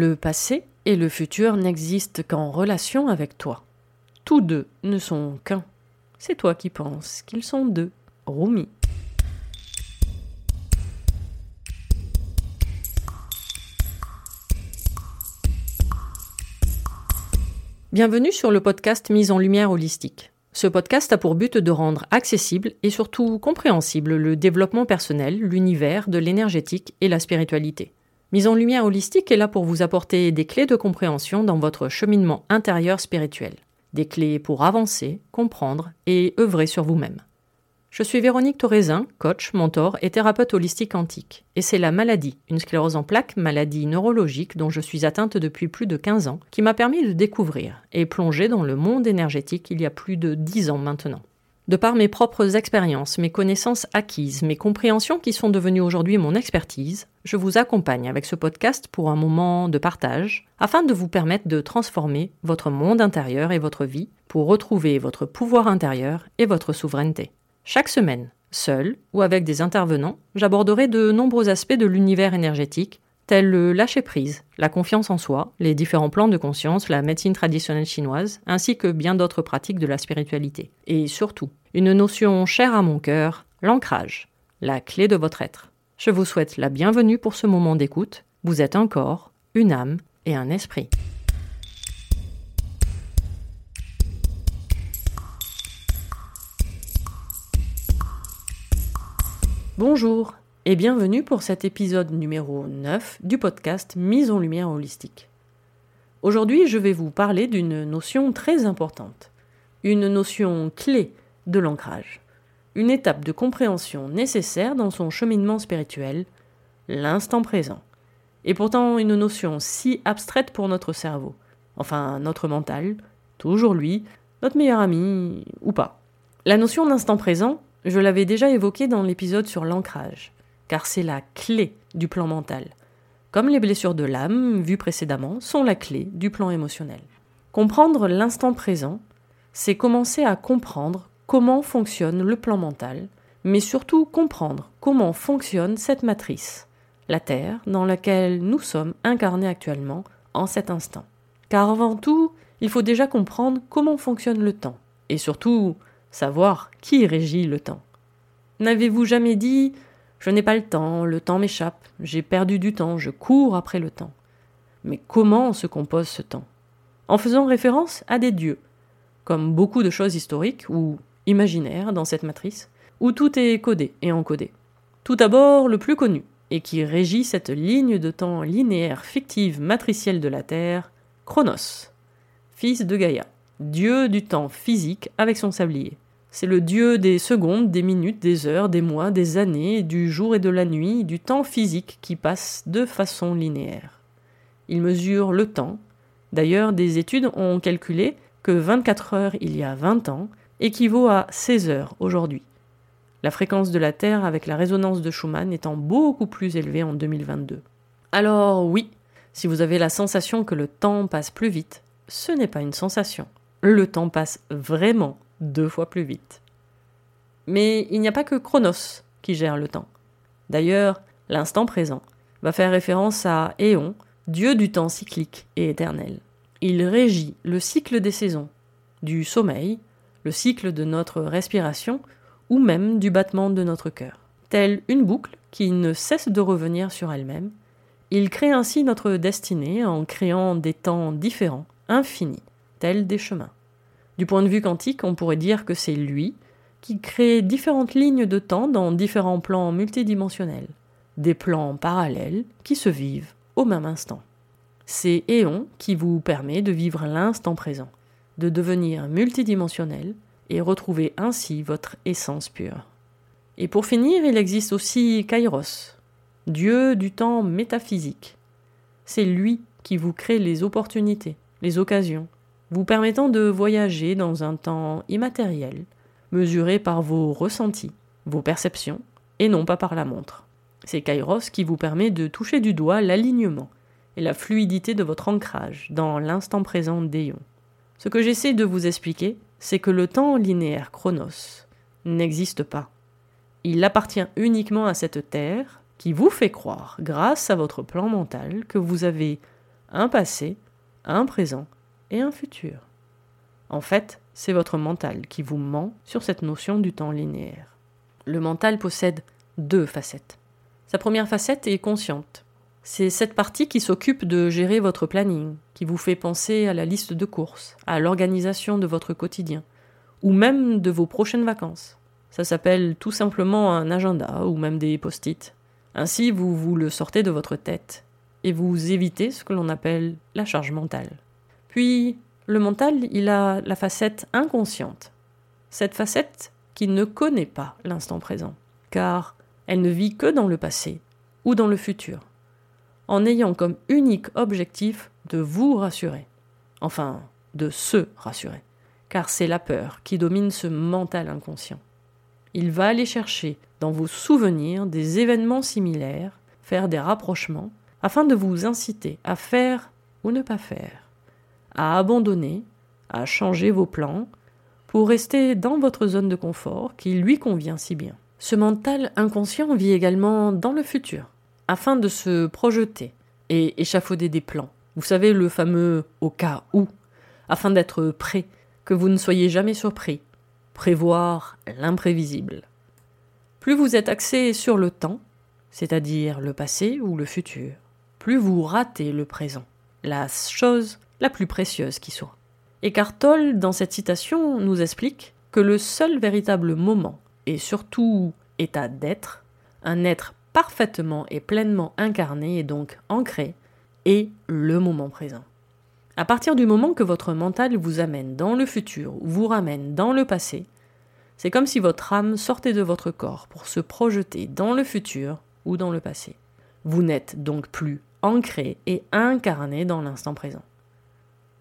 Le passé et le futur n'existent qu'en relation avec toi. Tous deux ne sont qu'un. C'est toi qui penses qu'ils sont deux. Rumi. Bienvenue sur le podcast Mise en lumière holistique. Ce podcast a pour but de rendre accessible et surtout compréhensible le développement personnel, l'univers de l'énergétique et la spiritualité. Mise en lumière holistique est là pour vous apporter des clés de compréhension dans votre cheminement intérieur spirituel. Des clés pour avancer, comprendre et œuvrer sur vous-même. Je suis Véronique Thorezin, coach, mentor et thérapeute holistique antique. Et c'est la maladie, une sclérose en plaques, maladie neurologique dont je suis atteinte depuis plus de 15 ans, qui m'a permis de découvrir et plonger dans le monde énergétique il y a plus de 10 ans maintenant. De par mes propres expériences, mes connaissances acquises, mes compréhensions qui sont devenues aujourd'hui mon expertise, je vous accompagne avec ce podcast pour un moment de partage, afin de vous permettre de transformer votre monde intérieur et votre vie pour retrouver votre pouvoir intérieur et votre souveraineté. Chaque semaine, seul ou avec des intervenants, j'aborderai de nombreux aspects de l'univers énergétique tels le lâcher-prise, la confiance en soi, les différents plans de conscience, la médecine traditionnelle chinoise, ainsi que bien d'autres pratiques de la spiritualité. Et surtout, une notion chère à mon cœur, l'ancrage, la clé de votre être. Je vous souhaite la bienvenue pour ce moment d'écoute. Vous êtes un corps, une âme et un esprit. Bonjour et bienvenue pour cet épisode numéro 9 du podcast Mise en lumière holistique. Aujourd'hui, je vais vous parler d'une notion très importante, une notion clé de l'ancrage, une étape de compréhension nécessaire dans son cheminement spirituel, l'instant présent. Et pourtant une notion si abstraite pour notre cerveau, enfin notre mental, toujours lui, notre meilleur ami ou pas. La notion d'instant présent, je l'avais déjà évoquée dans l'épisode sur l'ancrage car c'est la clé du plan mental. Comme les blessures de l'âme, vues précédemment, sont la clé du plan émotionnel. Comprendre l'instant présent, c'est commencer à comprendre comment fonctionne le plan mental, mais surtout comprendre comment fonctionne cette matrice, la Terre dans laquelle nous sommes incarnés actuellement en cet instant. Car avant tout, il faut déjà comprendre comment fonctionne le temps, et surtout savoir qui régit le temps. N'avez-vous jamais dit je n'ai pas le temps, le temps m'échappe, j'ai perdu du temps, je cours après le temps. Mais comment se compose ce temps? En faisant référence à des dieux, comme beaucoup de choses historiques ou imaginaires dans cette matrice, où tout est codé et encodé. Tout d'abord, le plus connu, et qui régit cette ligne de temps linéaire fictive matricielle de la Terre, Chronos, fils de Gaïa, dieu du temps physique avec son sablier. C'est le dieu des secondes, des minutes, des heures, des mois, des années, du jour et de la nuit, du temps physique qui passe de façon linéaire. Il mesure le temps. D'ailleurs, des études ont calculé que 24 heures il y a 20 ans équivaut à 16 heures aujourd'hui. La fréquence de la Terre avec la résonance de Schumann étant beaucoup plus élevée en 2022. Alors oui, si vous avez la sensation que le temps passe plus vite, ce n'est pas une sensation. Le temps passe vraiment deux fois plus vite. Mais il n'y a pas que Chronos qui gère le temps. D'ailleurs, l'instant présent va faire référence à Éon, dieu du temps cyclique et éternel. Il régit le cycle des saisons, du sommeil, le cycle de notre respiration ou même du battement de notre cœur. Telle une boucle qui ne cesse de revenir sur elle-même, il crée ainsi notre destinée en créant des temps différents, infinis, tels des chemins. Du point de vue quantique, on pourrait dire que c'est lui qui crée différentes lignes de temps dans différents plans multidimensionnels, des plans parallèles qui se vivent au même instant. C'est Éon qui vous permet de vivre l'instant présent, de devenir multidimensionnel et retrouver ainsi votre essence pure. Et pour finir, il existe aussi Kairos, dieu du temps métaphysique. C'est lui qui vous crée les opportunités, les occasions, vous permettant de voyager dans un temps immatériel, mesuré par vos ressentis, vos perceptions, et non pas par la montre. C'est Kairos qui vous permet de toucher du doigt l'alignement et la fluidité de votre ancrage dans l'instant présent d'Eon. Ce que j'essaie de vous expliquer, c'est que le temps linéaire chronos n'existe pas. Il appartient uniquement à cette Terre qui vous fait croire, grâce à votre plan mental, que vous avez un passé, un présent et un futur. En fait, c'est votre mental qui vous ment sur cette notion du temps linéaire. Le mental possède deux facettes. Sa première facette est consciente. C'est cette partie qui s'occupe de gérer votre planning, qui vous fait penser à la liste de courses, à l'organisation de votre quotidien, ou même de vos prochaines vacances. Ça s'appelle tout simplement un agenda ou même des post-it. Ainsi, vous vous le sortez de votre tête et vous évitez ce que l'on appelle la charge mentale. Puis, le mental, il a la facette inconsciente. Cette facette qui ne connaît pas l'instant présent, car elle ne vit que dans le passé ou dans le futur, en ayant comme unique objectif de vous rassurer. Enfin, de se rassurer, car c'est la peur qui domine ce mental inconscient. Il va aller chercher dans vos souvenirs des événements similaires, faire des rapprochements, afin de vous inciter à faire ou ne pas faire à abandonner, à changer vos plans, pour rester dans votre zone de confort qui lui convient si bien. Ce mental inconscient vit également dans le futur, afin de se projeter et échafauder des plans. Vous savez, le fameux au cas où, afin d'être prêt, que vous ne soyez jamais surpris, prévoir l'imprévisible. Plus vous êtes axé sur le temps, c'est-à-dire le passé ou le futur, plus vous ratez le présent, la chose la plus précieuse qui soit. Et Tolle, dans cette citation, nous explique que le seul véritable moment, et surtout état d'être, un être parfaitement et pleinement incarné et donc ancré, est le moment présent. À partir du moment que votre mental vous amène dans le futur ou vous ramène dans le passé, c'est comme si votre âme sortait de votre corps pour se projeter dans le futur ou dans le passé. Vous n'êtes donc plus ancré et incarné dans l'instant présent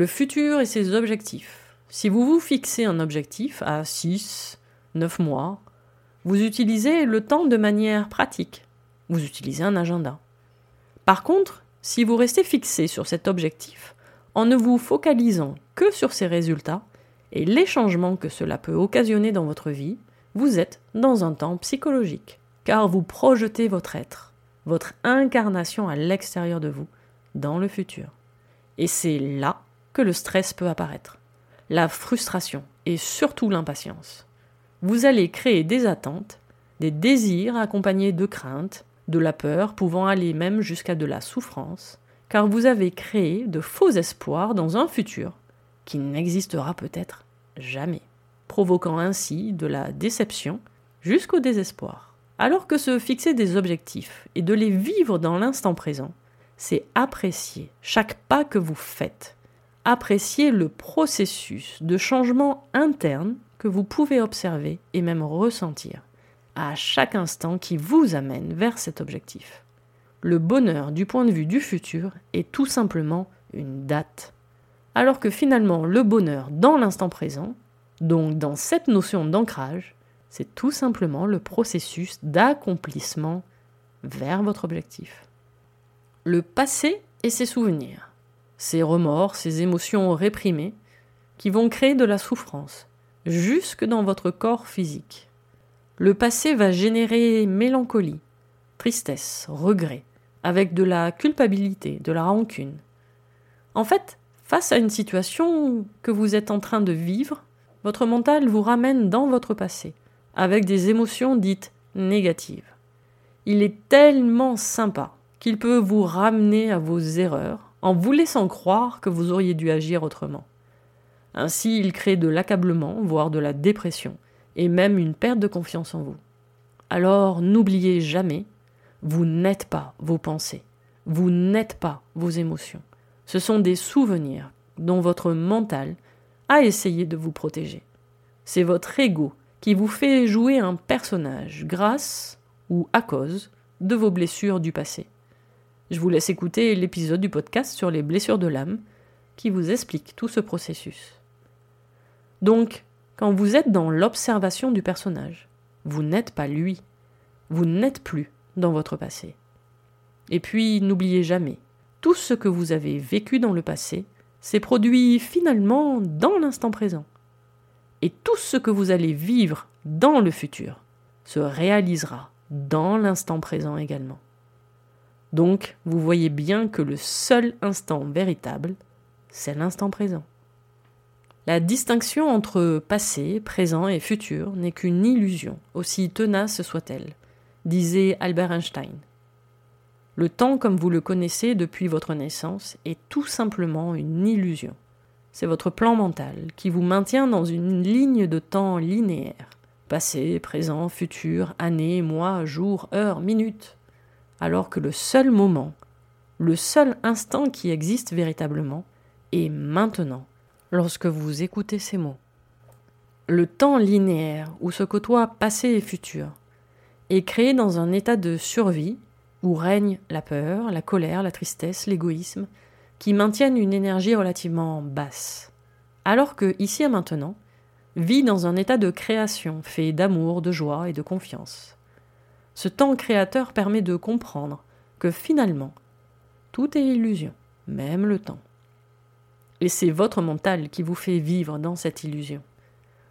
le futur et ses objectifs. Si vous vous fixez un objectif à 6, 9 mois, vous utilisez le temps de manière pratique. Vous utilisez un agenda. Par contre, si vous restez fixé sur cet objectif, en ne vous focalisant que sur ses résultats et les changements que cela peut occasionner dans votre vie, vous êtes dans un temps psychologique, car vous projetez votre être, votre incarnation à l'extérieur de vous, dans le futur. Et c'est là que le stress peut apparaître, la frustration et surtout l'impatience. Vous allez créer des attentes, des désirs accompagnés de craintes, de la peur pouvant aller même jusqu'à de la souffrance, car vous avez créé de faux espoirs dans un futur qui n'existera peut-être jamais, provoquant ainsi de la déception jusqu'au désespoir. Alors que se fixer des objectifs et de les vivre dans l'instant présent, c'est apprécier chaque pas que vous faites, apprécier le processus de changement interne que vous pouvez observer et même ressentir à chaque instant qui vous amène vers cet objectif. Le bonheur du point de vue du futur est tout simplement une date. Alors que finalement le bonheur dans l'instant présent, donc dans cette notion d'ancrage, c'est tout simplement le processus d'accomplissement vers votre objectif. Le passé et ses souvenirs ces remords, ces émotions réprimées, qui vont créer de la souffrance, jusque dans votre corps physique. Le passé va générer mélancolie, tristesse, regret, avec de la culpabilité, de la rancune. En fait, face à une situation que vous êtes en train de vivre, votre mental vous ramène dans votre passé, avec des émotions dites négatives. Il est tellement sympa qu'il peut vous ramener à vos erreurs, en vous laissant croire que vous auriez dû agir autrement. Ainsi, il crée de l'accablement, voire de la dépression, et même une perte de confiance en vous. Alors n'oubliez jamais, vous n'êtes pas vos pensées, vous n'êtes pas vos émotions. Ce sont des souvenirs dont votre mental a essayé de vous protéger. C'est votre ego qui vous fait jouer un personnage grâce ou à cause de vos blessures du passé. Je vous laisse écouter l'épisode du podcast sur les blessures de l'âme qui vous explique tout ce processus. Donc, quand vous êtes dans l'observation du personnage, vous n'êtes pas lui, vous n'êtes plus dans votre passé. Et puis, n'oubliez jamais, tout ce que vous avez vécu dans le passé s'est produit finalement dans l'instant présent. Et tout ce que vous allez vivre dans le futur se réalisera dans l'instant présent également. Donc, vous voyez bien que le seul instant véritable, c'est l'instant présent. La distinction entre passé, présent et futur n'est qu'une illusion, aussi tenace soit-elle, disait Albert Einstein. Le temps comme vous le connaissez depuis votre naissance est tout simplement une illusion. C'est votre plan mental qui vous maintient dans une ligne de temps linéaire. Passé, présent, futur, année, mois, jour, heure, minute alors que le seul moment, le seul instant qui existe véritablement, est maintenant, lorsque vous écoutez ces mots. Le temps linéaire où se côtoient passé et futur est créé dans un état de survie où règne la peur, la colère, la tristesse, l'égoïsme, qui maintiennent une énergie relativement basse. Alors que, ici et maintenant, vit dans un état de création fait d'amour, de joie et de confiance. Ce temps créateur permet de comprendre que finalement, tout est illusion, même le temps. Et c'est votre mental qui vous fait vivre dans cette illusion.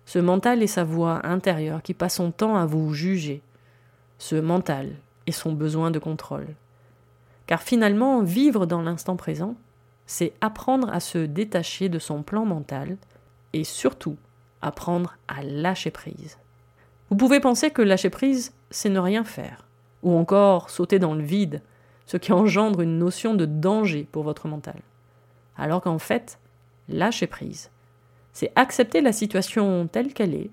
Ce mental est sa voix intérieure qui passe son temps à vous juger. Ce mental est son besoin de contrôle. Car finalement, vivre dans l'instant présent, c'est apprendre à se détacher de son plan mental et surtout apprendre à lâcher prise. Vous pouvez penser que lâcher prise, c'est ne rien faire, ou encore sauter dans le vide, ce qui engendre une notion de danger pour votre mental. Alors qu'en fait, lâcher prise, c'est accepter la situation telle qu'elle est,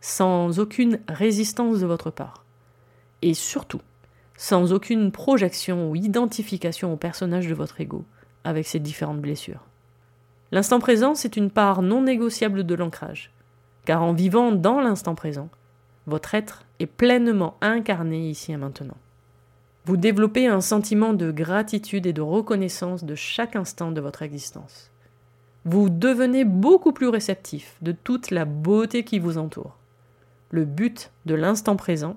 sans aucune résistance de votre part, et surtout, sans aucune projection ou identification au personnage de votre ego, avec ses différentes blessures. L'instant présent, c'est une part non négociable de l'ancrage, car en vivant dans l'instant présent, votre être est pleinement incarné ici et maintenant. Vous développez un sentiment de gratitude et de reconnaissance de chaque instant de votre existence. Vous devenez beaucoup plus réceptif de toute la beauté qui vous entoure. Le but de l'instant présent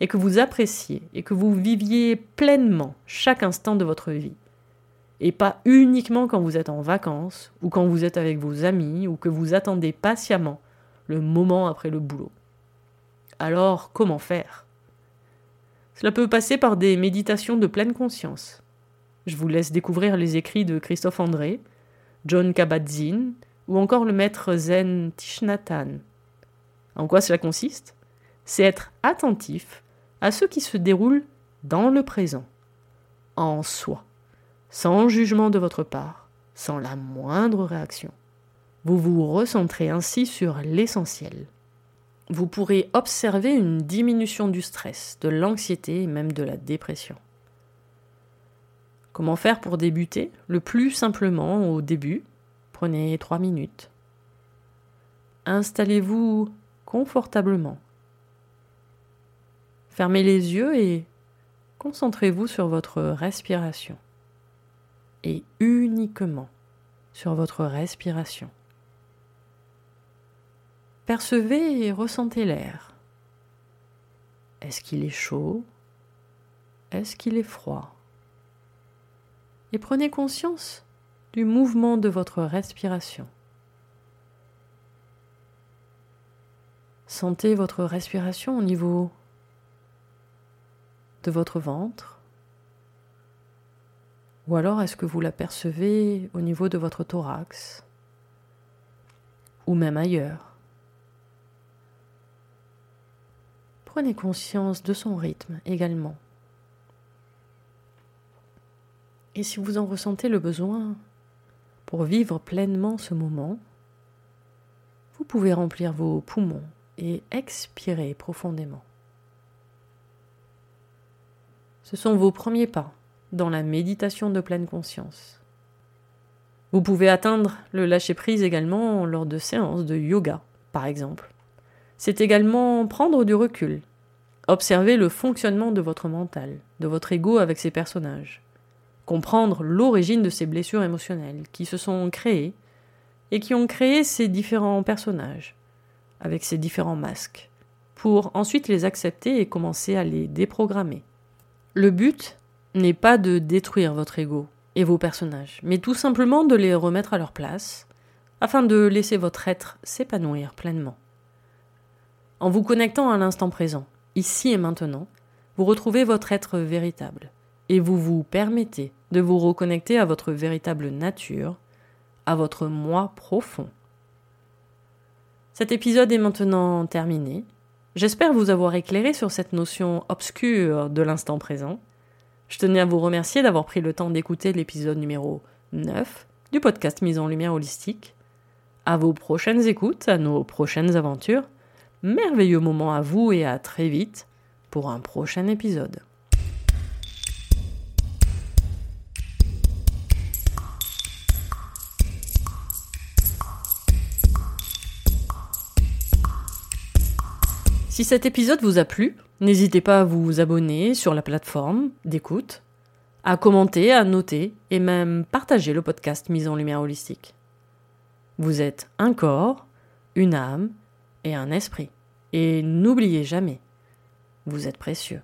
est que vous appréciez et que vous viviez pleinement chaque instant de votre vie. Et pas uniquement quand vous êtes en vacances ou quand vous êtes avec vos amis ou que vous attendez patiemment le moment après le boulot. Alors, comment faire? Cela peut passer par des méditations de pleine conscience. Je vous laisse découvrir les écrits de Christophe André, John Kabat-Zinn ou encore le maître zen Tishnatan. En quoi cela consiste? C'est être attentif à ce qui se déroule dans le présent, en soi, sans jugement de votre part, sans la moindre réaction. Vous vous recentrez ainsi sur l'essentiel vous pourrez observer une diminution du stress, de l'anxiété et même de la dépression. Comment faire pour débuter? Le plus simplement au début, prenez trois minutes. Installez-vous confortablement. Fermez les yeux et concentrez-vous sur votre respiration. Et uniquement sur votre respiration. Percevez et ressentez l'air. Est-ce qu'il est chaud? Est-ce qu'il est froid? Et prenez conscience du mouvement de votre respiration. Sentez votre respiration au niveau de votre ventre. Ou alors est-ce que vous la percevez au niveau de votre thorax? Ou même ailleurs? Prenez conscience de son rythme également. Et si vous en ressentez le besoin pour vivre pleinement ce moment, vous pouvez remplir vos poumons et expirer profondément. Ce sont vos premiers pas dans la méditation de pleine conscience. Vous pouvez atteindre le lâcher-prise également lors de séances de yoga, par exemple c'est également prendre du recul, observer le fonctionnement de votre mental, de votre ego avec ses personnages, comprendre l'origine de ces blessures émotionnelles qui se sont créées et qui ont créé ces différents personnages, avec ces différents masques, pour ensuite les accepter et commencer à les déprogrammer. Le but n'est pas de détruire votre ego et vos personnages, mais tout simplement de les remettre à leur place, afin de laisser votre être s'épanouir pleinement. En vous connectant à l'instant présent, ici et maintenant, vous retrouvez votre être véritable, et vous vous permettez de vous reconnecter à votre véritable nature, à votre moi profond. Cet épisode est maintenant terminé. J'espère vous avoir éclairé sur cette notion obscure de l'instant présent. Je tenais à vous remercier d'avoir pris le temps d'écouter l'épisode numéro 9 du podcast Mise en Lumière Holistique. À vos prochaines écoutes, à nos prochaines aventures. Merveilleux moment à vous et à très vite pour un prochain épisode. Si cet épisode vous a plu, n'hésitez pas à vous abonner sur la plateforme d'écoute, à commenter, à noter et même partager le podcast Mise en Lumière Holistique. Vous êtes un corps, une âme et un esprit. Et n'oubliez jamais, vous êtes précieux.